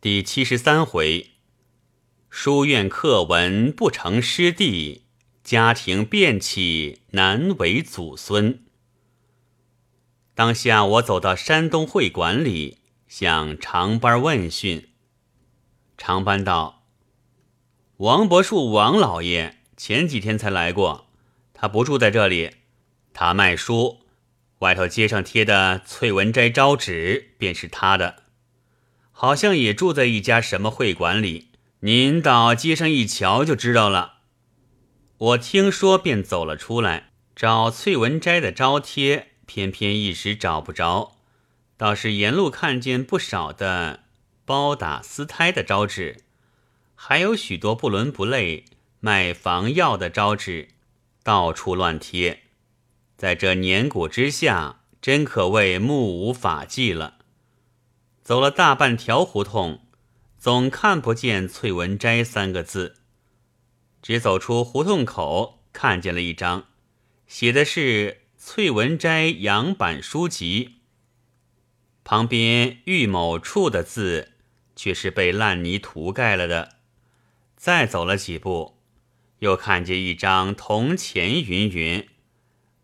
第七十三回，书院课文不成师弟，家庭变起难为祖孙。当下我走到山东会馆里，向长班问讯。长班道：“王伯树王老爷前几天才来过，他不住在这里，他卖书，外头街上贴的翠文斋招纸便是他的。”好像也住在一家什么会馆里，您到街上一瞧就知道了。我听说便走了出来，找翠文斋的招贴，偏偏一时找不着，倒是沿路看见不少的包打丝胎的招纸，还有许多不伦不类卖房药的招纸，到处乱贴，在这年谷之下，真可谓目无法纪了。走了大半条胡同，总看不见“翠文斋”三个字。只走出胡同口，看见了一张，写的是“翠文斋洋版书籍”，旁边“玉某处”的字却是被烂泥涂盖了的。再走了几步，又看见一张“铜钱”云云，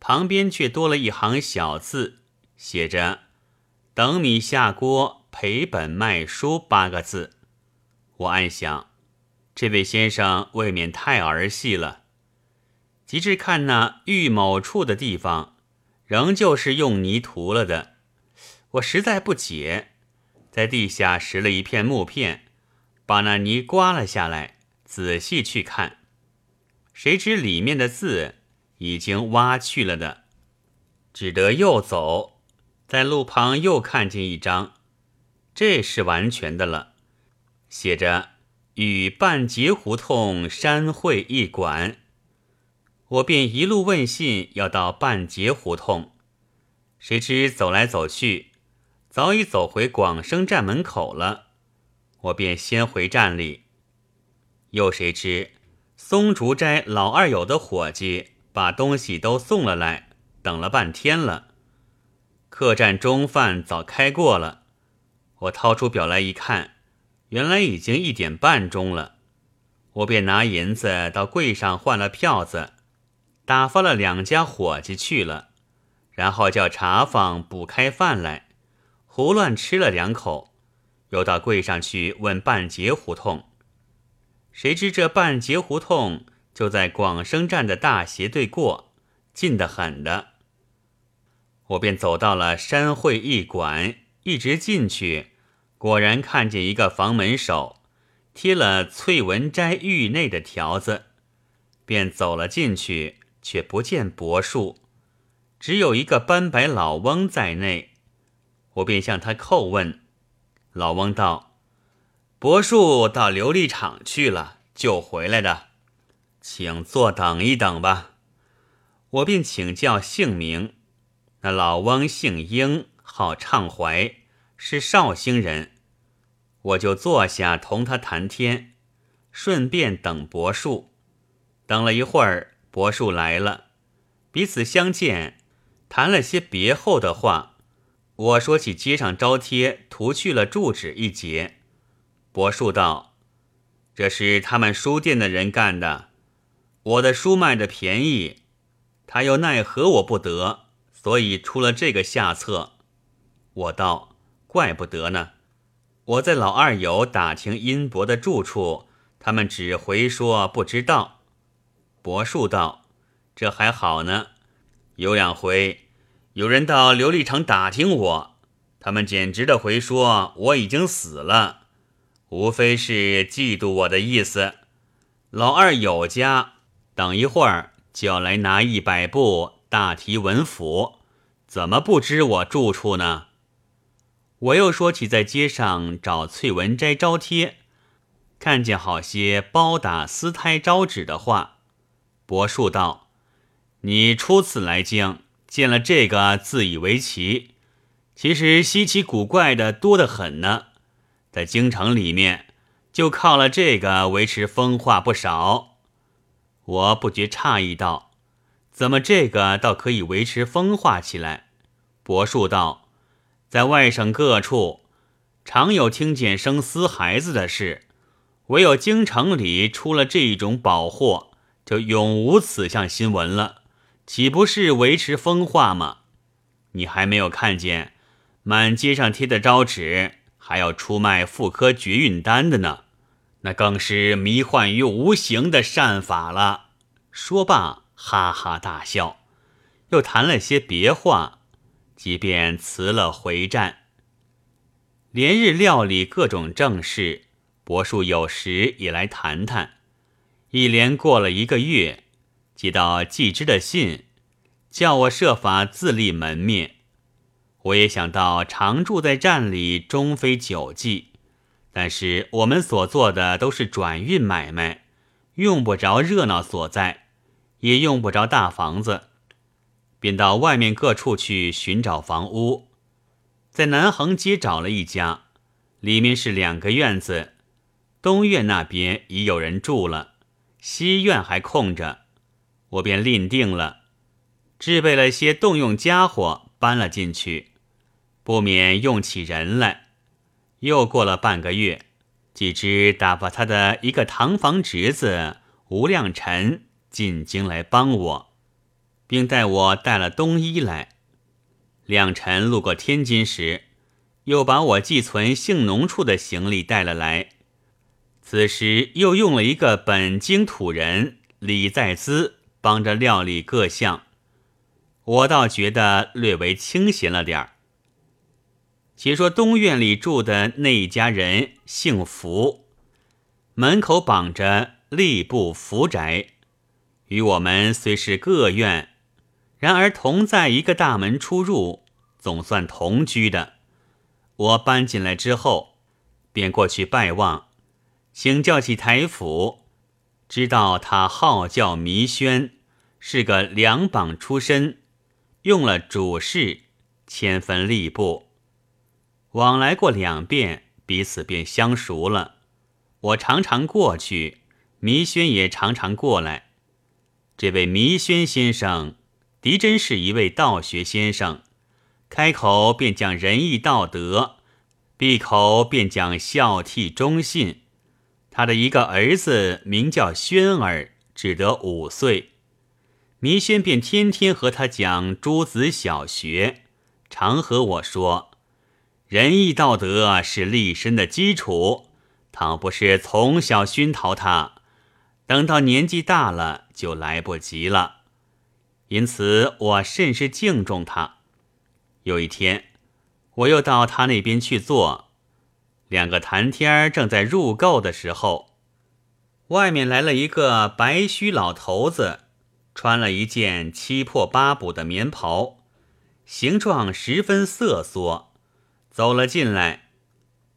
旁边却多了一行小字，写着“等米下锅”。赔本卖书八个字，我暗想，这位先生未免太儿戏了。及至看那玉某处的地方，仍旧是用泥涂了的，我实在不解，在地下拾了一片木片，把那泥刮了下来，仔细去看，谁知里面的字已经挖去了的，只得又走，在路旁又看见一张。这是完全的了，写着“与半截胡同山会一馆”，我便一路问信要到半截胡同，谁知走来走去，早已走回广生站门口了。我便先回站里，又谁知松竹斋老二友的伙计把东西都送了来，等了半天了，客栈中饭早开过了。我掏出表来一看，原来已经一点半钟了。我便拿银子到柜上换了票子，打发了两家伙计去了，然后叫茶坊补开饭来，胡乱吃了两口，又到柜上去问半截胡同。谁知这半截胡同就在广生站的大斜对过，近得很的。我便走到了山会驿馆。一直进去，果然看见一个房门手贴了“翠文斋狱内”的条子，便走了进去，却不见柏树，只有一个斑白老翁在内。我便向他叩问，老翁道：“柏树到琉璃厂去了，就回来的，请坐等一等吧。”我便请教姓名，那老翁姓英。号畅怀，是绍兴人，我就坐下同他谈天，顺便等柏树。等了一会儿，柏树来了，彼此相见，谈了些别后的话。我说起街上招贴涂去了住址一节，柏树道：“这是他们书店的人干的，我的书卖的便宜，他又奈何我不得，所以出了这个下策。”我道：“怪不得呢！我在老二友打听殷伯的住处，他们只回说不知道。”伯树道：“这还好呢。有两回，有人到琉璃厂打听我，他们简直的回说我已经死了，无非是嫉妒我的意思。老二友家等一会儿就要来拿一百部大提文府，怎么不知我住处呢？”我又说起在街上找翠文斋招贴，看见好些包打私胎招纸的话。伯树道：“你初次来京，见了这个自以为奇，其实稀奇古怪的多得很呢。在京城里面，就靠了这个维持风化不少。”我不觉诧异道：“怎么这个倒可以维持风化起来？”伯树道。在外省各处，常有听见生私孩子的事，唯有京城里出了这种宝货，就永无此项新闻了，岂不是维持风化吗？你还没有看见满街上贴的招纸，还要出卖妇科绝孕丹的呢？那更是迷幻于无形的善法了。说罢，哈哈大笑，又谈了些别话，即便辞了回战。连日料理各种正事，伯叔有时也来谈谈。一连过了一个月，接到季之的信，叫我设法自立门面。我也想到常住在站里，终非久计。但是我们所做的都是转运买卖，用不着热闹所在，也用不着大房子，便到外面各处去寻找房屋。在南横街找了一家，里面是两个院子，东院那边已有人住了，西院还空着，我便另定了，置备了些动用家伙，搬了进去，不免用起人来。又过了半个月，几只打发他的一个堂房侄子吴亮臣进京来帮我，并带我带了冬衣来。两臣路过天津时，又把我寄存姓农处的行李带了来。此时又用了一个本京土人李在兹帮着料理各项，我倒觉得略为清闲了点儿。且说东院里住的那一家人姓福，门口绑着吏部福宅，与我们虽是各院。然而同在一个大门出入，总算同居的。我搬进来之后，便过去拜望，请教起台府，知道他号叫弥轩，是个两榜出身，用了主事，迁分吏部，往来过两遍，彼此便相熟了。我常常过去，弥轩也常常过来。这位弥轩先生。狄真是一位道学先生，开口便讲仁义道德，闭口便讲孝悌忠信。他的一个儿子名叫轩儿，只得五岁，弥轩便天天和他讲诸子小学，常和我说：仁义道德是立身的基础，倘不是从小熏陶他，等到年纪大了就来不及了。因此，我甚是敬重他。有一天，我又到他那边去坐，两个谈天儿正在入垢的时候，外面来了一个白须老头子，穿了一件七破八补的棉袍，形状十分瑟缩，走了进来。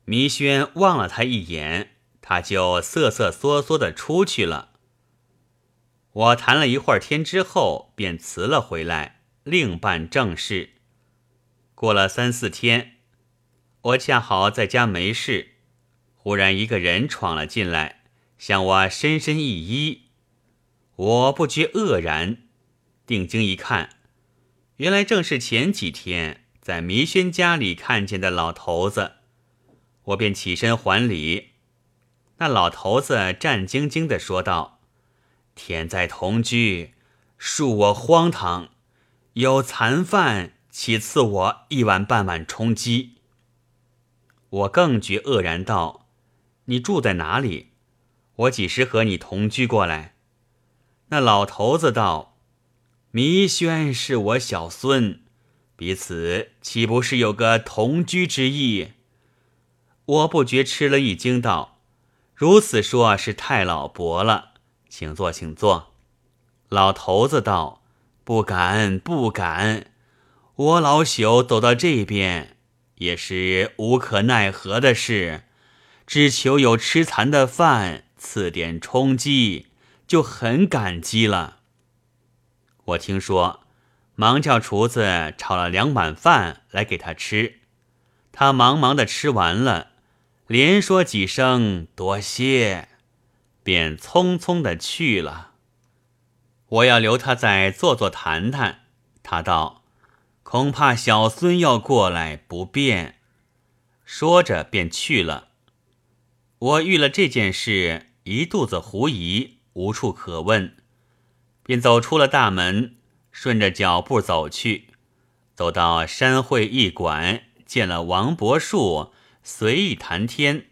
弥轩望了他一眼，他就瑟瑟缩缩的出去了。我谈了一会儿天之后，便辞了回来，另办正事。过了三四天，我恰好在家没事，忽然一个人闯了进来，向我深深一揖，我不觉愕然，定睛一看，原来正是前几天在弥轩家里看见的老头子，我便起身还礼。那老头子战兢兢地说道。天在同居，恕我荒唐。有残饭，岂赐我一碗半碗充饥？我更觉愕然，道：“你住在哪里？我几时和你同居过来？”那老头子道：“弥轩是我小孙，彼此岂不是有个同居之意？”我不觉吃了一惊，道：“如此说，是太老伯了。”请坐，请坐。老头子道：“不敢，不敢。我老朽走到这边，也是无可奈何的事。只求有吃残的饭，赐点充饥，就很感激了。”我听说，忙叫厨子炒了两碗饭来给他吃。他忙忙的吃完了，连说几声多谢。便匆匆的去了。我要留他再坐坐谈谈。他道：“恐怕小孙要过来不便。”说着便去了。我遇了这件事，一肚子狐疑，无处可问，便走出了大门，顺着脚步走去，走到山会驿馆，见了王伯树，随意谈天。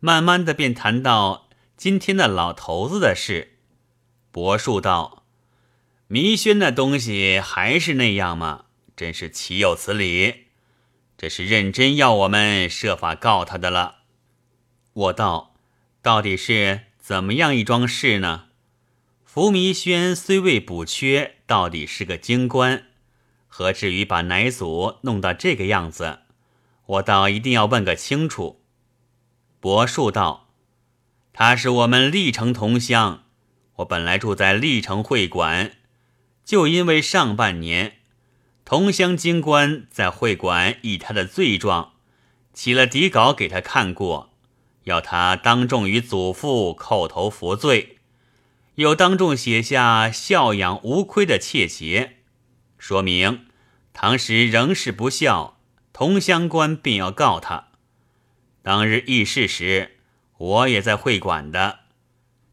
慢慢的便谈到今天的老头子的事。伯树道：“迷轩那东西还是那样吗？真是岂有此理！这是认真要我们设法告他的了。”我道：“到底是怎么样一桩事呢？”伏迷轩虽未补缺，到底是个京官，何至于把奶祖弄到这个样子？我倒一定要问个清楚。伯树道：“他是我们历城同乡，我本来住在历城会馆，就因为上半年同乡京官在会馆以他的罪状起了底稿给他看过。”要他当众与祖父叩头服罪，又当众写下孝养无亏的切节，说明唐时仍是不孝，同乡官便要告他。当日议事时，我也在会馆的。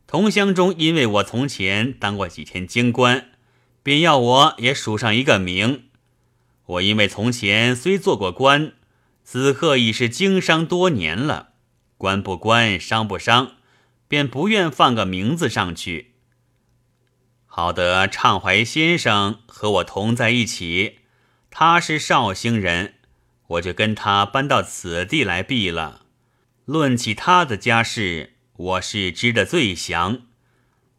同乡中因为我从前当过几天京官，便要我也署上一个名。我因为从前虽做过官，此刻已是经商多年了。官不官，商不商，便不愿放个名字上去。好得畅怀先生和我同在一起，他是绍兴人，我就跟他搬到此地来避了。论起他的家事，我是知得最详。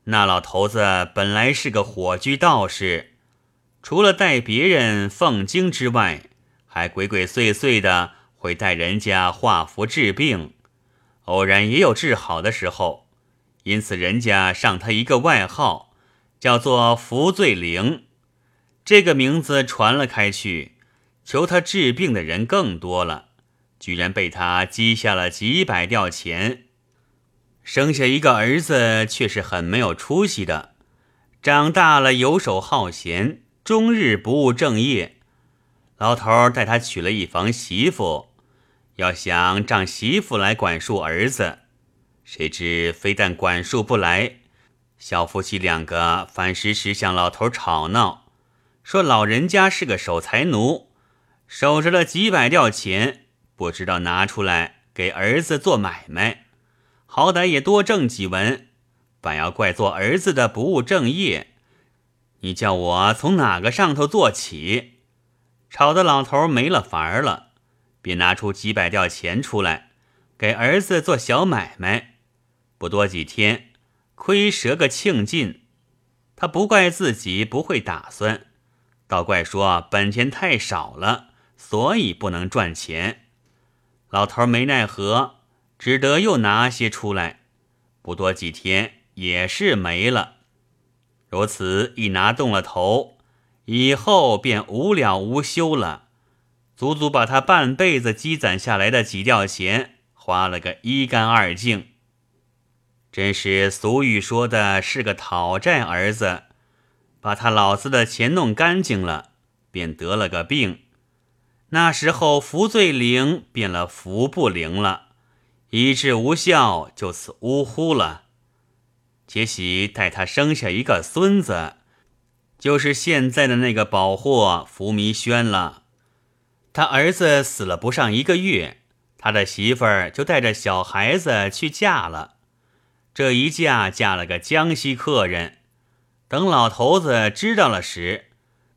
那老头子本来是个火居道士，除了带别人奉经之外，还鬼鬼祟祟的会带人家画符治病。偶然也有治好的时候，因此人家上他一个外号，叫做“福罪灵”。这个名字传了开去，求他治病的人更多了，居然被他积下了几百吊钱。生下一个儿子，却是很没有出息的，长大了游手好闲，终日不务正业。老头带他娶了一房媳妇。要想仗媳妇来管束儿子，谁知非但管束不来，小夫妻两个反时时向老头吵闹，说老人家是个守财奴，守着了几百吊钱，不知道拿出来给儿子做买卖，好歹也多挣几文，反要怪做儿子的不务正业。你叫我从哪个上头做起？吵得老头没了法儿了。便拿出几百吊钱出来，给儿子做小买卖。不多几天，亏折个庆尽。他不怪自己不会打算，倒怪说本钱太少了，所以不能赚钱。老头没奈何，只得又拿些出来。不多几天，也是没了。如此一拿动了头，以后便无了无休了。足足把他半辈子积攒下来的几吊钱花了个一干二净，真是俗语说的是个讨债儿子，把他老子的钱弄干净了，便得了个病。那时候福最灵变了福不灵了，医治无效，就此呜呼了。杰喜待他生下一个孙子，就是现在的那个宝货福弥轩了。他儿子死了不上一个月，他的媳妇儿就带着小孩子去嫁了。这一嫁嫁了个江西客人。等老头子知道了时，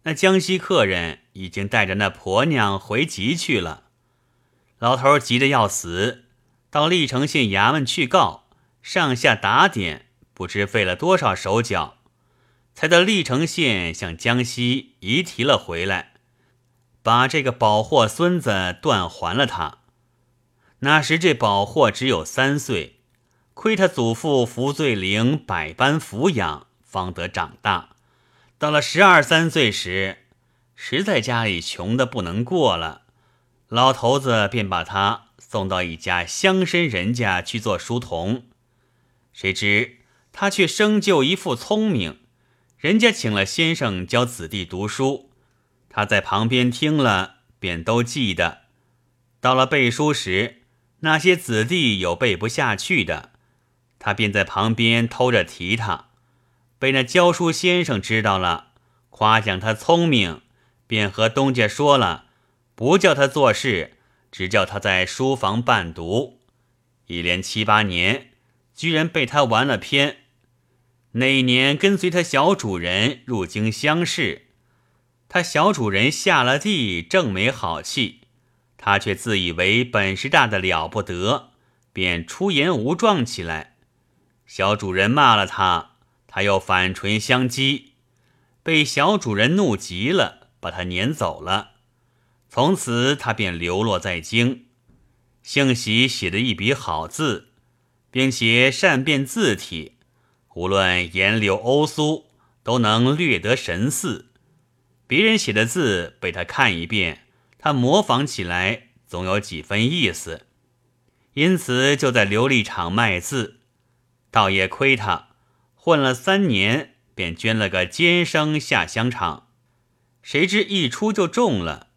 那江西客人已经带着那婆娘回籍去了。老头急得要死，到历城县衙门去告，上下打点，不知费了多少手脚，才到历城县向江西移提了回来。把这个宝货孙子断还了他。那时这宝货只有三岁，亏他祖父福罪灵百般抚养，方得长大。到了十二三岁时，实在家里穷的不能过了，老头子便把他送到一家乡绅人家去做书童。谁知他却生就一副聪明，人家请了先生教子弟读书。他在旁边听了，便都记得。到了背书时，那些子弟有背不下去的，他便在旁边偷着提他。被那教书先生知道了，夸奖他聪明，便和东家说了，不叫他做事，只叫他在书房伴读。一连七八年，居然被他玩了偏。那一年跟随他小主人入京乡试，他小主人下了地，正没好气。他却自以为本事大的了不得，便出言无状起来。小主人骂了他，他又反唇相讥，被小主人怒极了，把他撵走了。从此他便流落在京。幸喜写的一笔好字，并且善变字体，无论颜柳欧苏，都能略得神似。别人写的字被他看一遍。他模仿起来总有几分意思，因此就在琉璃厂卖字，倒也亏他混了三年，便捐了个监生下乡场。谁知一出就中了。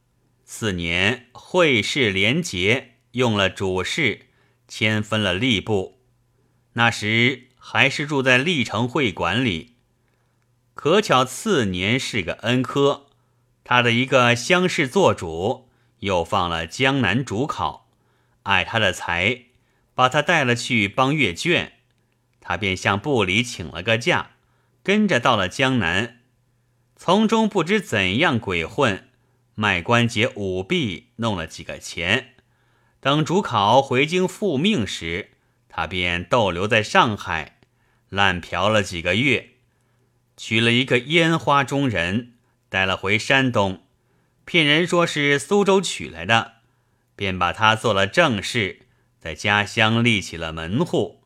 次年会试连结，用了主事，迁分了吏部。那时还是住在历城会馆里。可巧次年是个恩科。他的一个乡试做主，又放了江南主考，爱他的才，把他带了去帮阅卷。他便向部里请了个假，跟着到了江南，从中不知怎样鬼混，卖关节舞弊，弄了几个钱。等主考回京复命时，他便逗留在上海，滥嫖了几个月，娶了一个烟花中人。带了回山东，骗人说是苏州娶来的，便把他做了正室，在家乡立起了门户。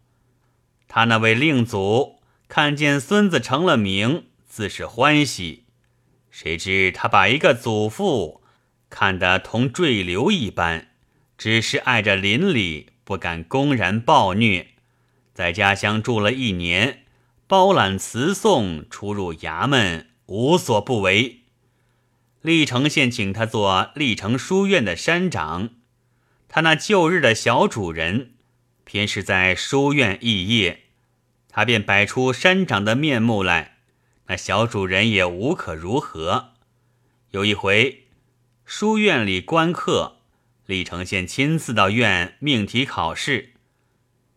他那位令祖看见孙子成了名，自是欢喜。谁知他把一个祖父看得同坠流一般，只是碍着邻里，不敢公然暴虐。在家乡住了一年，包揽词诵，出入衙门。无所不为。历城县请他做历城书院的山长，他那旧日的小主人偏是在书院肄业，他便摆出山长的面目来，那小主人也无可如何。有一回，书院里观课，李承宪亲自到院命题考试，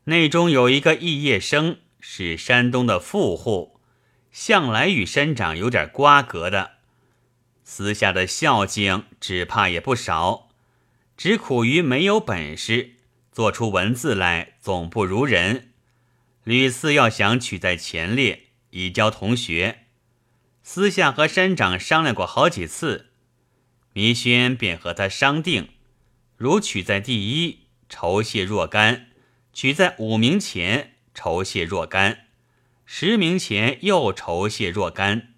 内中有一个肄业生是山东的富户。向来与山长有点瓜葛的，私下的孝敬只怕也不少，只苦于没有本事，做出文字来总不如人。屡次要想取在前列，以教同学。私下和山长商量过好几次，弥轩便和他商定：如取在第一，酬谢若干；取在五名前，酬谢若干。十名前又酬谢若干，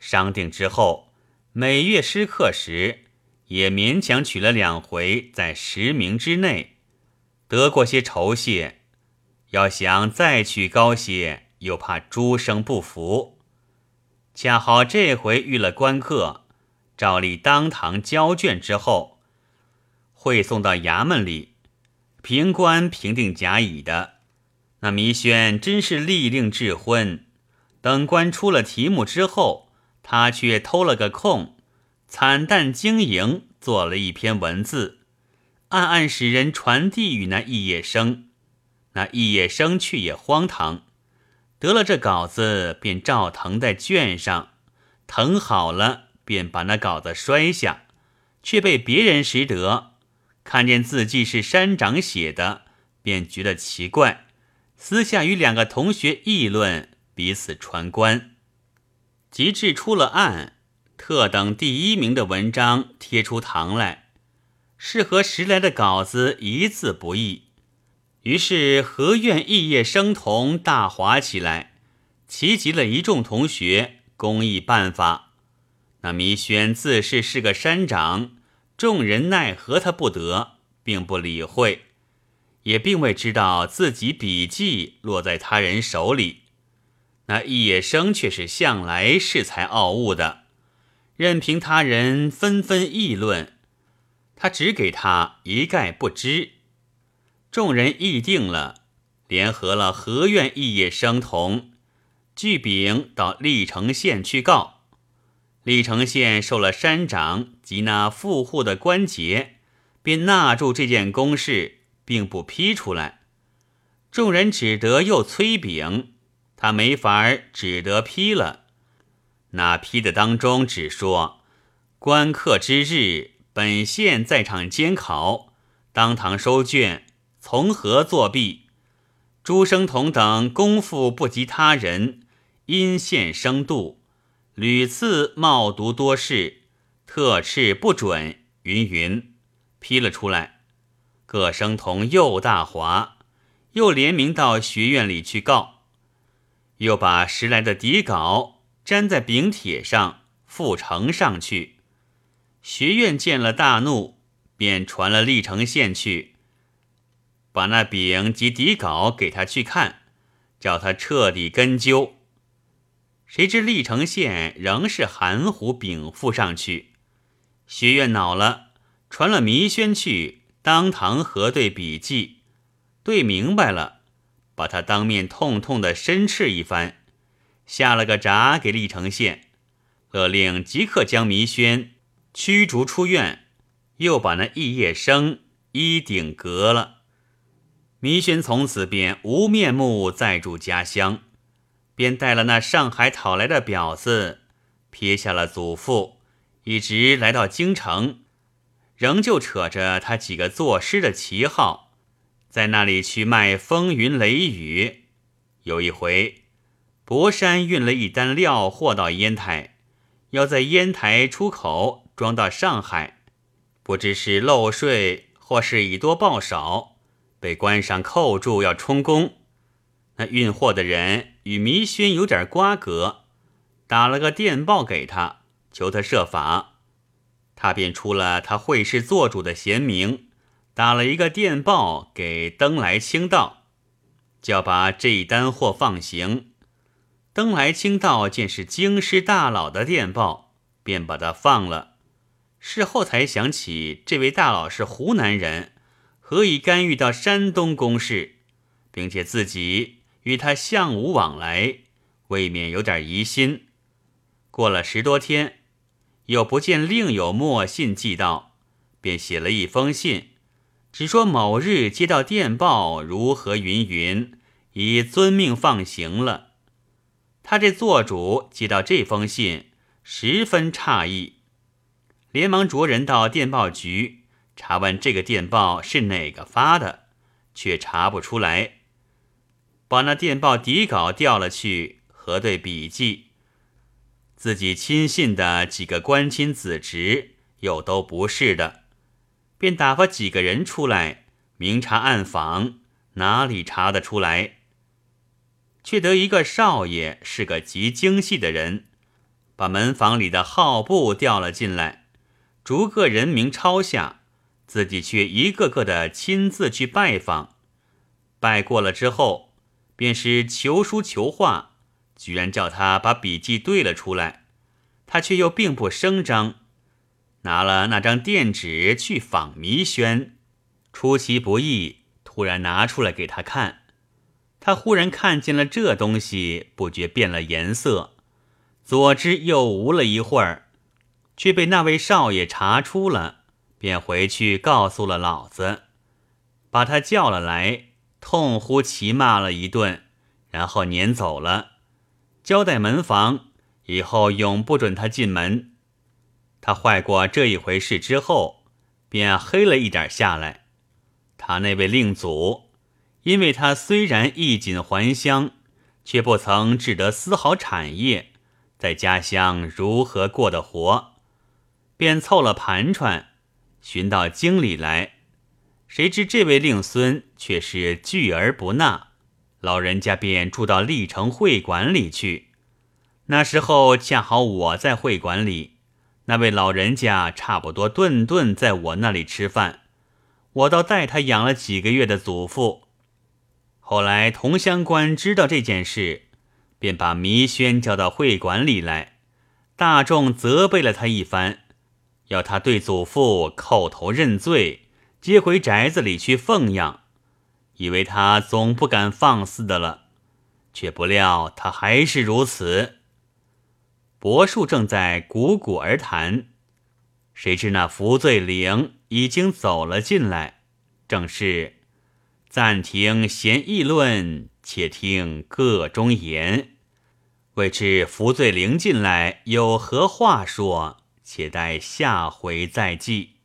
商定之后，每月施课时也勉强取了两回，在十名之内，得过些酬谢。要想再取高些，又怕诸生不服。恰好这回遇了官客，照例当堂交卷之后，会送到衙门里，评官评定甲乙的。那弥轩真是利令智昏，等官出了题目之后，他却偷了个空，惨淡经营，做了一篇文字，暗暗使人传递与那肄业生。那肄业生却也荒唐，得了这稿子，便照誊在卷上，誊好了，便把那稿子摔下，却被别人识得，看见字迹是山长写的，便觉得奇怪。私下与两个同学议论，彼此传观，及至出了案，特等第一名的文章贴出堂来，是和时来的稿子一字不异。于是何愿异业生同大哗起来，齐集了一众同学公议办法。那弥轩自是是个山长，众人奈何他不得，并不理会。也并未知道自己笔记落在他人手里，那易野生却是向来恃才傲物的，任凭他人纷纷议论，他只给他一概不知。众人议定了，联合了何院一业生童，聚禀到历城县去告。历城县受了山长及那富户的关节，便纳住这件公事，并不批出来。众人只得又催禀，他没法，只得批了。那批的当中只说，官客之日，本县在场监考，当堂收卷，从何作弊？朱生同等功夫不及他人，因县生度。屡次冒读多事，特斥不准，云云批了出来。各生童又大哗，又联名到学院里去告，又把拾来的底稿粘在饼帖上，复呈上去。学院见了大怒，便传了历城县去，把那饼及底稿给他去看，叫他彻底根究。谁知历城县仍是含糊禀赋上去，学院恼了，传了弥宣去当堂核对笔记，对明白了，把他当面痛痛的申斥一番，下了个闸给历城县，勒令即刻将弥宣驱逐出院，又把那异业生衣顶革了。弥宣从此便无面目再住家乡。便带了那上海讨来的婊子，撇下了祖父，一直来到京城，仍旧扯着他几个作诗的旗号，在那里去卖风云雷雨。有一回，博山运了一单料货到烟台，要在烟台出口装到上海，不知是漏税或是以多报少，被官上扣住要充公。那运货的人与弥轩有点瓜葛，打了个电报给他，求他设法。他便出了他会试做主的贤名，打了一个电报给登来清道，叫把这一单货放行。登来清道见是京师大佬的电报，便把他放了。事后才想起，这位大佬是湖南人，何以干预到山东公事，并且自己。与他相无往来，未免有点疑心。过了十多天，又不见另有墨信寄到，便写了一封信，只说某日接到电报，如何云云，已遵命放行了。他这做主接到这封信，十分诧异，连忙着人到电报局查问这个电报是哪个发的，却查不出来。把那电报底稿调了去，核对笔记，自己亲信的几个官亲子侄又都不是的，便打发几个人出来明察暗访，哪里查得出来？却得一个少爷是个极精细的人，把门房里的号簿调了进来，逐个人名抄下，自己却一个个的亲自去拜访，拜过了之后。便是求书求画，居然叫他把笔记对了出来，他却又并不声张，拿了那张电纸去访弥轩，出其不意，突然拿出来给他看，他忽然看见了这东西，不觉变了颜色，左知右无了一会儿，却被那位少爷查出了，便回去告诉了老子，把他叫了来。痛呼其骂了一顿，然后撵走了，交代门房以后永不准他进门。他坏过这一回事之后，便黑了一点下来。他那位令祖，因为他虽然衣锦还乡，却不曾置得丝毫产业，在家乡如何过得活，便凑了盘缠，寻到京里来。谁知这位令孙却是拒而不纳，老人家便住到历城会馆里去。那时候恰好我在会馆里，那位老人家差不多顿顿在我那里吃饭，我倒带他养了几个月的祖父。后来同乡官知道这件事，便把弥轩叫到会馆里来，大众责备了他一番，要他对祖父叩头认罪，接回宅子里去奉养，以为他总不敢放肆的了，却不料他还是如此。柏树正在鼓鼓而谈，谁知那福罪灵已经走了进来，正是暂停闲议论，且听个中言。未知福罪灵进来有何话说？且待下回再记。